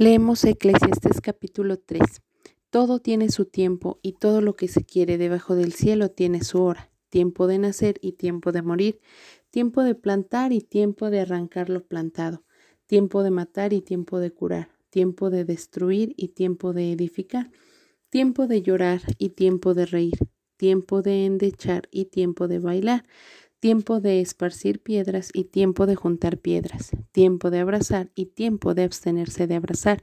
Leemos Eclesiastes capítulo 3. Todo tiene su tiempo y todo lo que se quiere debajo del cielo tiene su hora, tiempo de nacer y tiempo de morir, tiempo de plantar y tiempo de arrancar lo plantado, tiempo de matar y tiempo de curar, tiempo de destruir y tiempo de edificar, tiempo de llorar y tiempo de reír, tiempo de endechar y tiempo de bailar, tiempo de esparcir piedras y tiempo de juntar piedras, tiempo de abrazar y tiempo de abstenerse de abrazar,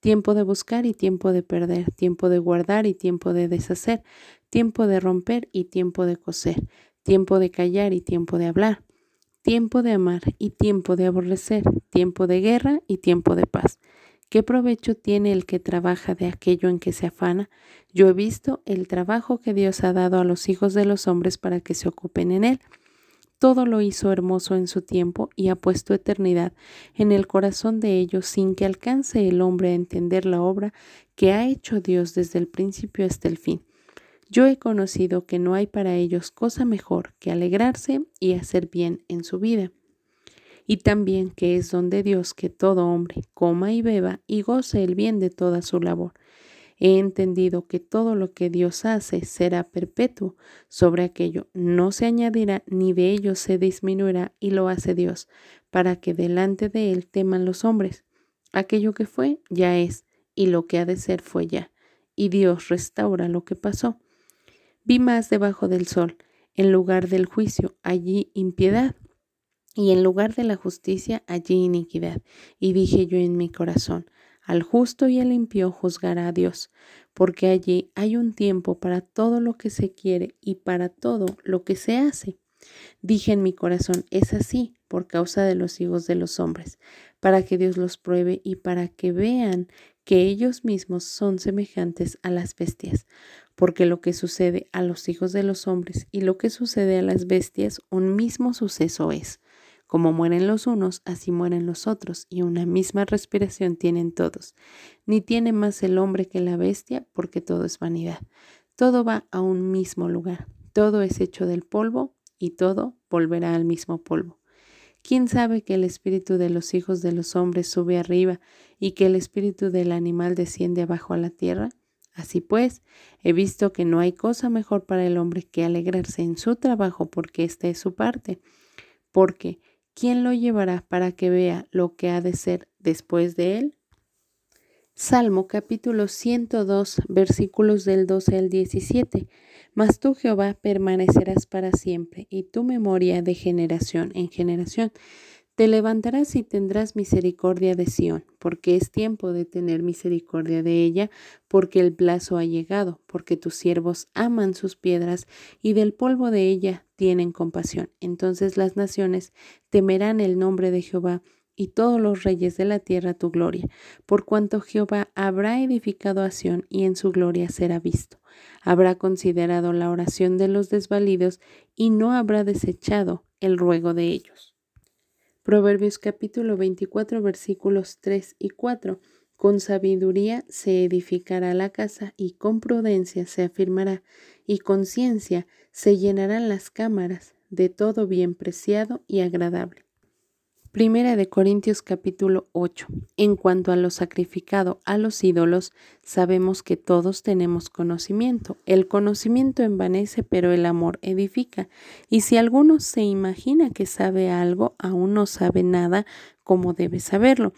tiempo de buscar y tiempo de perder, tiempo de guardar y tiempo de deshacer, tiempo de romper y tiempo de coser, tiempo de callar y tiempo de hablar, tiempo de amar y tiempo de aborrecer, tiempo de guerra y tiempo de paz. ¿Qué provecho tiene el que trabaja de aquello en que se afana? Yo he visto el trabajo que Dios ha dado a los hijos de los hombres para que se ocupen en él todo lo hizo hermoso en su tiempo y ha puesto eternidad en el corazón de ellos sin que alcance el hombre a entender la obra que ha hecho Dios desde el principio hasta el fin. Yo he conocido que no hay para ellos cosa mejor que alegrarse y hacer bien en su vida. Y también que es donde Dios que todo hombre coma y beba y goce el bien de toda su labor He entendido que todo lo que Dios hace será perpetuo. Sobre aquello no se añadirá ni de ello se disminuirá y lo hace Dios, para que delante de él teman los hombres. Aquello que fue ya es, y lo que ha de ser fue ya. Y Dios restaura lo que pasó. Vi más debajo del sol, en lugar del juicio, allí impiedad, y en lugar de la justicia, allí iniquidad. Y dije yo en mi corazón, al justo y al limpio juzgará a Dios, porque allí hay un tiempo para todo lo que se quiere y para todo lo que se hace. Dije en mi corazón, es así por causa de los hijos de los hombres, para que Dios los pruebe y para que vean que ellos mismos son semejantes a las bestias, porque lo que sucede a los hijos de los hombres y lo que sucede a las bestias, un mismo suceso es. Como mueren los unos, así mueren los otros, y una misma respiración tienen todos. Ni tiene más el hombre que la bestia, porque todo es vanidad. Todo va a un mismo lugar. Todo es hecho del polvo, y todo volverá al mismo polvo. ¿Quién sabe que el espíritu de los hijos de los hombres sube arriba y que el espíritu del animal desciende abajo a la tierra? Así pues, he visto que no hay cosa mejor para el hombre que alegrarse en su trabajo porque esta es su parte, porque ¿quién lo llevará para que vea lo que ha de ser después de él? Salmo capítulo 102 versículos del 12 al 17. Mas tú Jehová permanecerás para siempre y tu memoria de generación en generación. Te levantarás y tendrás misericordia de Sión, porque es tiempo de tener misericordia de ella, porque el plazo ha llegado, porque tus siervos aman sus piedras y del polvo de ella tienen compasión. Entonces las naciones temerán el nombre de Jehová y todos los reyes de la tierra tu gloria, por cuanto Jehová habrá edificado a Sión y en su gloria será visto. Habrá considerado la oración de los desvalidos y no habrá desechado el ruego de ellos. Proverbios capítulo 24 versículos 3 y 4. Con sabiduría se edificará la casa y con prudencia se afirmará y con ciencia se llenarán las cámaras de todo bien preciado y agradable. Primera de Corintios capítulo 8. En cuanto a lo sacrificado a los ídolos, sabemos que todos tenemos conocimiento. El conocimiento envanece, pero el amor edifica. Y si alguno se imagina que sabe algo, aún no sabe nada como debe saberlo.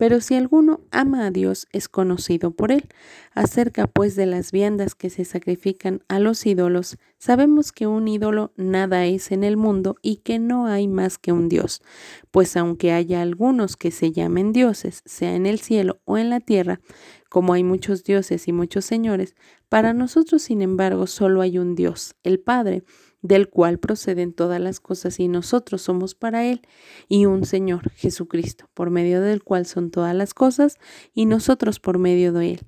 Pero si alguno ama a Dios, es conocido por él. Acerca pues de las viandas que se sacrifican a los ídolos, sabemos que un ídolo nada es en el mundo y que no hay más que un Dios. Pues aunque haya algunos que se llamen dioses, sea en el cielo o en la tierra, como hay muchos dioses y muchos señores, para nosotros, sin embargo, solo hay un Dios, el Padre, del cual proceden todas las cosas y nosotros somos para Él, y un Señor, Jesucristo, por medio del cual son todas las cosas y nosotros por medio de Él.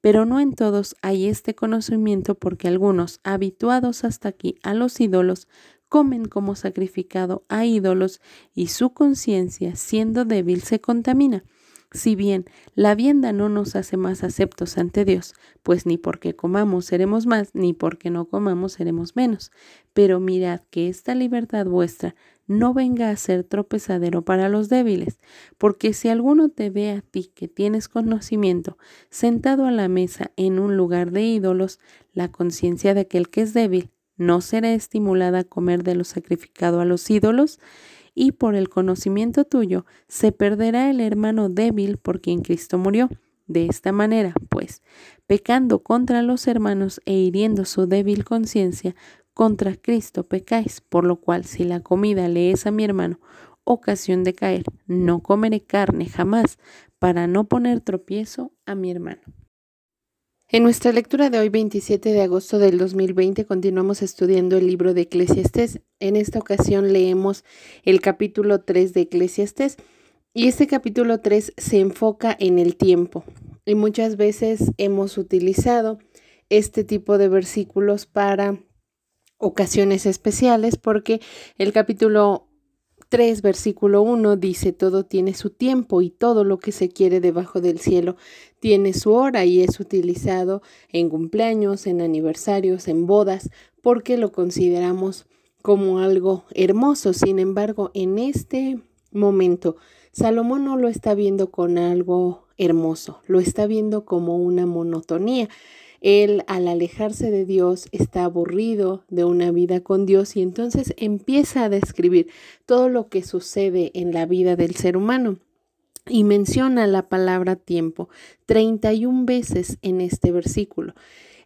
Pero no en todos hay este conocimiento porque algunos, habituados hasta aquí a los ídolos, comen como sacrificado a ídolos y su conciencia, siendo débil, se contamina. Si bien la vienda no nos hace más aceptos ante Dios, pues ni porque comamos seremos más, ni porque no comamos seremos menos. Pero mirad que esta libertad vuestra no venga a ser tropezadero para los débiles, porque si alguno te ve a ti que tienes conocimiento sentado a la mesa en un lugar de ídolos, la conciencia de aquel que es débil no será estimulada a comer de lo sacrificado a los ídolos, y por el conocimiento tuyo se perderá el hermano débil por quien Cristo murió. De esta manera, pues, pecando contra los hermanos e hiriendo su débil conciencia, contra Cristo pecáis, por lo cual si la comida le es a mi hermano ocasión de caer, no comeré carne jamás, para no poner tropiezo a mi hermano. En nuestra lectura de hoy, 27 de agosto del 2020, continuamos estudiando el libro de Eclesiastés. En esta ocasión leemos el capítulo 3 de Eclesiastés y este capítulo 3 se enfoca en el tiempo. Y muchas veces hemos utilizado este tipo de versículos para ocasiones especiales porque el capítulo 3, versículo 1 dice, todo tiene su tiempo y todo lo que se quiere debajo del cielo tiene su hora y es utilizado en cumpleaños, en aniversarios, en bodas, porque lo consideramos como algo hermoso. Sin embargo, en este momento, Salomón no lo está viendo con algo hermoso, lo está viendo como una monotonía. Él al alejarse de Dios está aburrido de una vida con Dios y entonces empieza a describir todo lo que sucede en la vida del ser humano. Y menciona la palabra tiempo 31 veces en este versículo.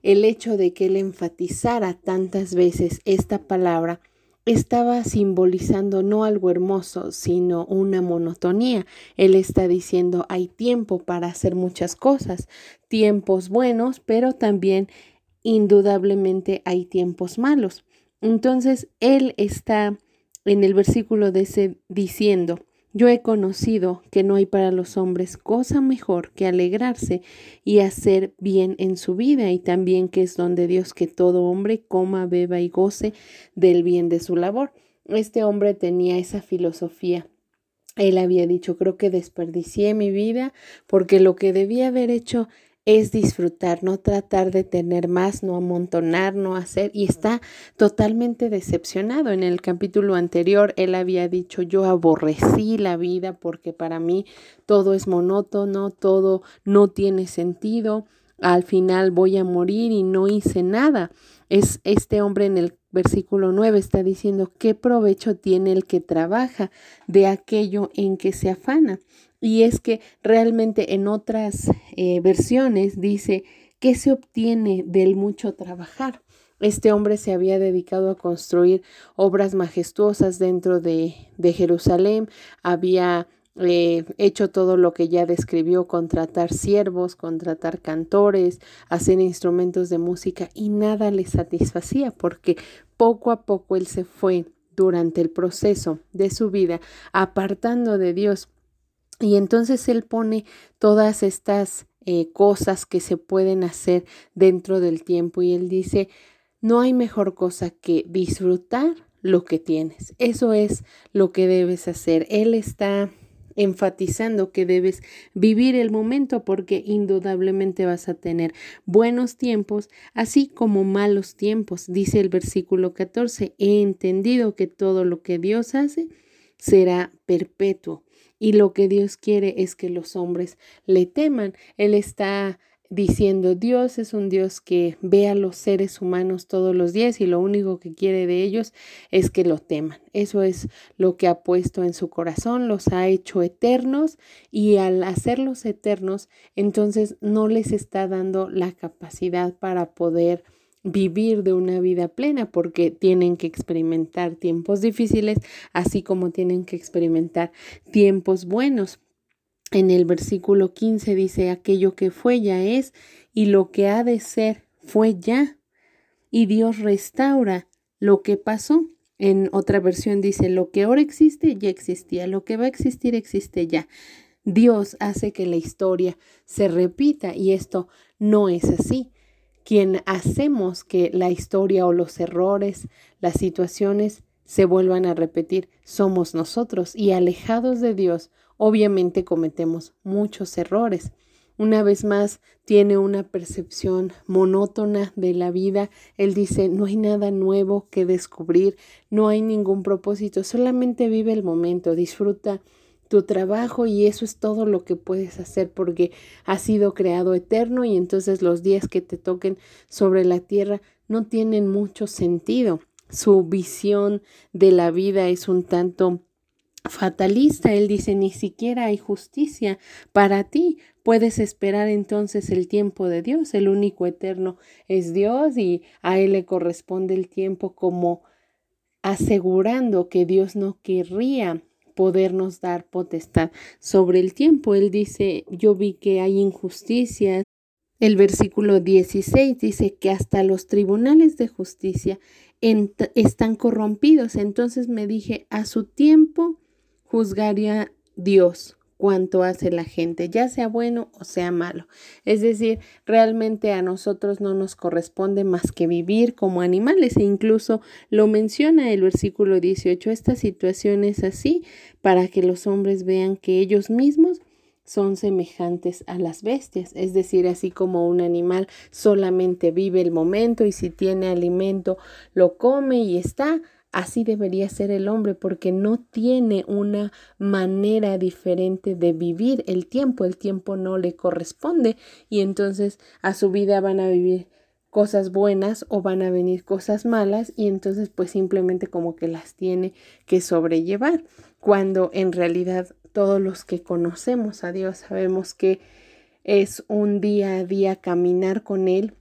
El hecho de que él enfatizara tantas veces esta palabra estaba simbolizando no algo hermoso, sino una monotonía. Él está diciendo hay tiempo para hacer muchas cosas, tiempos buenos, pero también indudablemente hay tiempos malos. Entonces, él está en el versículo de ese diciendo, yo he conocido que no hay para los hombres cosa mejor que alegrarse y hacer bien en su vida y también que es donde Dios que todo hombre coma, beba y goce del bien de su labor. Este hombre tenía esa filosofía. Él había dicho, creo que desperdicié mi vida porque lo que debía haber hecho es disfrutar, no tratar de tener más, no amontonar, no hacer, y está totalmente decepcionado. En el capítulo anterior, él había dicho, yo aborrecí la vida porque para mí todo es monótono, todo no tiene sentido, al final voy a morir y no hice nada. Es este hombre en el versículo 9 está diciendo, ¿qué provecho tiene el que trabaja de aquello en que se afana? Y es que realmente en otras eh, versiones dice que se obtiene del mucho trabajar. Este hombre se había dedicado a construir obras majestuosas dentro de, de Jerusalén, había eh, hecho todo lo que ya describió, contratar siervos, contratar cantores, hacer instrumentos de música y nada le satisfacía porque poco a poco él se fue durante el proceso de su vida apartando de Dios y entonces él pone todas estas eh, cosas que se pueden hacer dentro del tiempo y él dice, no hay mejor cosa que disfrutar lo que tienes. Eso es lo que debes hacer. Él está enfatizando que debes vivir el momento porque indudablemente vas a tener buenos tiempos, así como malos tiempos. Dice el versículo 14, he entendido que todo lo que Dios hace será perpetuo y lo que Dios quiere es que los hombres le teman. Él está diciendo, Dios es un Dios que ve a los seres humanos todos los días y lo único que quiere de ellos es que lo teman. Eso es lo que ha puesto en su corazón, los ha hecho eternos y al hacerlos eternos, entonces no les está dando la capacidad para poder vivir de una vida plena porque tienen que experimentar tiempos difíciles, así como tienen que experimentar tiempos buenos. En el versículo 15 dice, aquello que fue ya es y lo que ha de ser fue ya. Y Dios restaura lo que pasó. En otra versión dice, lo que ahora existe ya existía, lo que va a existir existe ya. Dios hace que la historia se repita y esto no es así quien hacemos que la historia o los errores, las situaciones se vuelvan a repetir, somos nosotros y alejados de Dios obviamente cometemos muchos errores. Una vez más, tiene una percepción monótona de la vida. Él dice, no hay nada nuevo que descubrir, no hay ningún propósito, solamente vive el momento, disfruta tu trabajo y eso es todo lo que puedes hacer porque has sido creado eterno y entonces los días que te toquen sobre la tierra no tienen mucho sentido. Su visión de la vida es un tanto fatalista. Él dice, ni siquiera hay justicia para ti. Puedes esperar entonces el tiempo de Dios. El único eterno es Dios y a Él le corresponde el tiempo como asegurando que Dios no querría podernos dar potestad sobre el tiempo. Él dice, yo vi que hay injusticias. El versículo 16 dice que hasta los tribunales de justicia están corrompidos. Entonces me dije, a su tiempo juzgaría Dios cuanto hace la gente, ya sea bueno o sea malo. Es decir, realmente a nosotros no nos corresponde más que vivir como animales e incluso lo menciona el versículo 18, esta situación es así para que los hombres vean que ellos mismos son semejantes a las bestias, es decir, así como un animal solamente vive el momento y si tiene alimento lo come y está, Así debería ser el hombre porque no tiene una manera diferente de vivir el tiempo. El tiempo no le corresponde y entonces a su vida van a vivir cosas buenas o van a venir cosas malas y entonces pues simplemente como que las tiene que sobrellevar. Cuando en realidad todos los que conocemos a Dios sabemos que es un día a día caminar con Él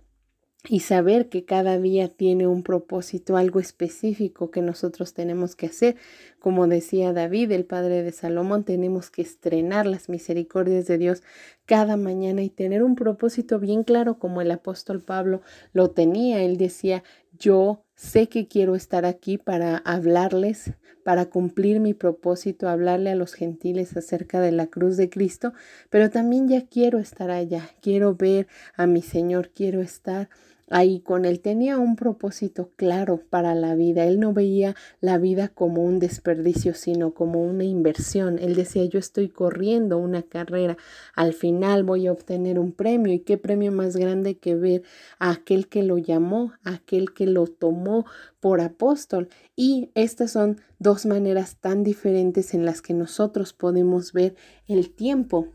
y saber que cada día tiene un propósito, algo específico que nosotros tenemos que hacer. Como decía David, el padre de Salomón, tenemos que estrenar las misericordias de Dios cada mañana y tener un propósito bien claro como el apóstol Pablo lo tenía. Él decía, yo sé que quiero estar aquí para hablarles, para cumplir mi propósito, hablarle a los gentiles acerca de la cruz de Cristo, pero también ya quiero estar allá, quiero ver a mi Señor, quiero estar ahí con él. Tenía un propósito claro para la vida. Él no veía la vida como un desperdicio, sino como una inversión. Él decía, yo estoy corriendo una carrera, al final voy a obtener un premio. ¿Y qué premio más grande que ver a aquel que lo llamó, a aquel que lo tomó por apóstol? Y estas son dos maneras tan diferentes en las que nosotros podemos ver el tiempo.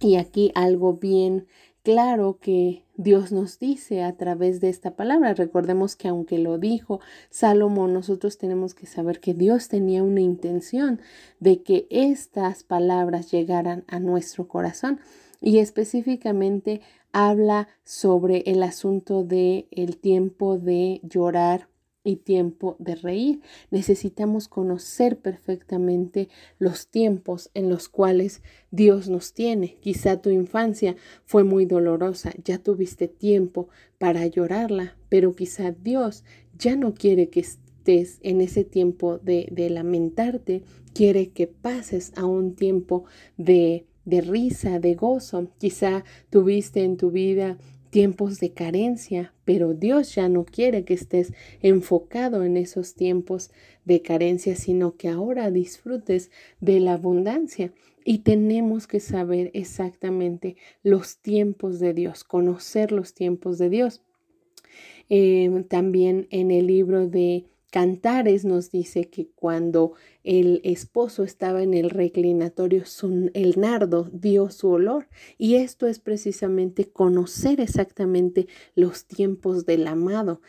Y aquí algo bien claro que Dios nos dice a través de esta palabra. Recordemos que aunque lo dijo Salomón, nosotros tenemos que saber que Dios tenía una intención de que estas palabras llegaran a nuestro corazón y específicamente habla sobre el asunto de el tiempo de llorar y tiempo de reír. Necesitamos conocer perfectamente los tiempos en los cuales Dios nos tiene. Quizá tu infancia fue muy dolorosa, ya tuviste tiempo para llorarla, pero quizá Dios ya no quiere que estés en ese tiempo de, de lamentarte, quiere que pases a un tiempo de de risa, de gozo. Quizá tuviste en tu vida tiempos de carencia, pero Dios ya no quiere que estés enfocado en esos tiempos de carencia, sino que ahora disfrutes de la abundancia. Y tenemos que saber exactamente los tiempos de Dios, conocer los tiempos de Dios. Eh, también en el libro de Cantares nos dice que cuando el esposo estaba en el reclinatorio, el nardo dio su olor. Y esto es precisamente conocer exactamente los tiempos del amado.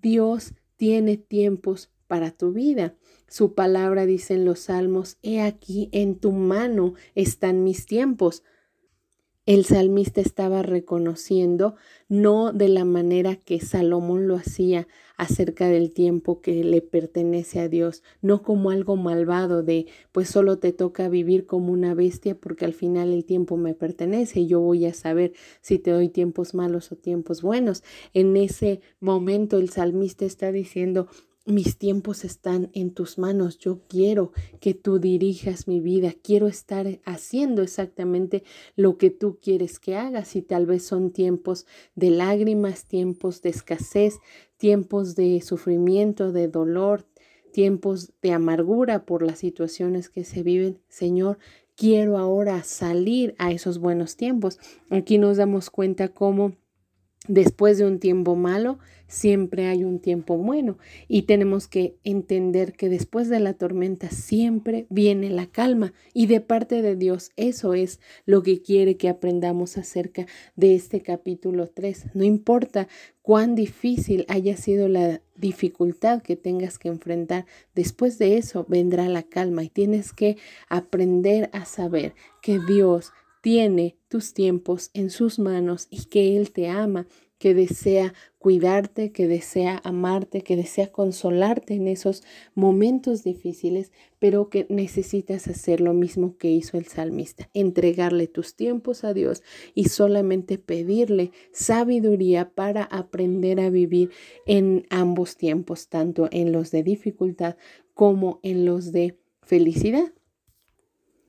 Dios tiene tiempos para tu vida. Su palabra dice en los salmos, he aquí en tu mano están mis tiempos el salmista estaba reconociendo, no de la manera que Salomón lo hacía acerca del tiempo que le pertenece a Dios, no como algo malvado de, pues solo te toca vivir como una bestia porque al final el tiempo me pertenece y yo voy a saber si te doy tiempos malos o tiempos buenos. En ese momento el salmista está diciendo, mis tiempos están en tus manos. Yo quiero que tú dirijas mi vida. Quiero estar haciendo exactamente lo que tú quieres que hagas. Y tal vez son tiempos de lágrimas, tiempos de escasez, tiempos de sufrimiento, de dolor, tiempos de amargura por las situaciones que se viven. Señor, quiero ahora salir a esos buenos tiempos. Aquí nos damos cuenta cómo después de un tiempo malo, siempre hay un tiempo bueno. Y tenemos que entender que después de la tormenta siempre viene la calma. Y de parte de Dios eso es lo que quiere que aprendamos acerca de este capítulo 3. No importa cuán difícil haya sido la dificultad que tengas que enfrentar, después de eso vendrá la calma. Y tienes que aprender a saber que Dios tiene tus tiempos en sus manos y que Él te ama que desea cuidarte, que desea amarte, que desea consolarte en esos momentos difíciles, pero que necesitas hacer lo mismo que hizo el salmista, entregarle tus tiempos a Dios y solamente pedirle sabiduría para aprender a vivir en ambos tiempos, tanto en los de dificultad como en los de felicidad.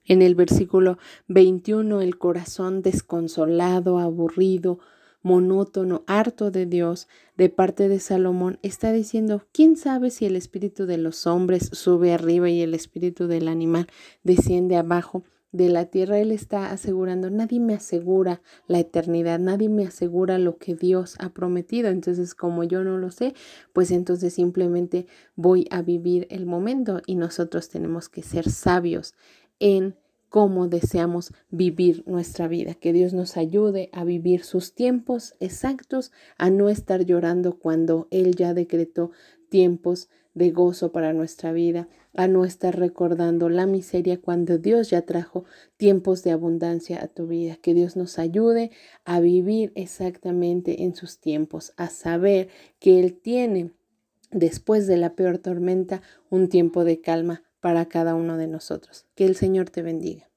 En el versículo 21, el corazón desconsolado, aburrido, monótono, harto de Dios, de parte de Salomón, está diciendo, ¿quién sabe si el espíritu de los hombres sube arriba y el espíritu del animal desciende abajo? de la tierra, Él está asegurando, nadie me asegura la eternidad, nadie me asegura lo que Dios ha prometido. Entonces, como yo no lo sé, pues entonces simplemente voy a vivir el momento y nosotros tenemos que ser sabios en cómo deseamos vivir nuestra vida. Que Dios nos ayude a vivir sus tiempos exactos, a no estar llorando cuando Él ya decretó tiempos de gozo para nuestra vida, a no estar recordando la miseria cuando Dios ya trajo tiempos de abundancia a tu vida. Que Dios nos ayude a vivir exactamente en sus tiempos, a saber que Él tiene después de la peor tormenta un tiempo de calma para cada uno de nosotros. Que el Señor te bendiga.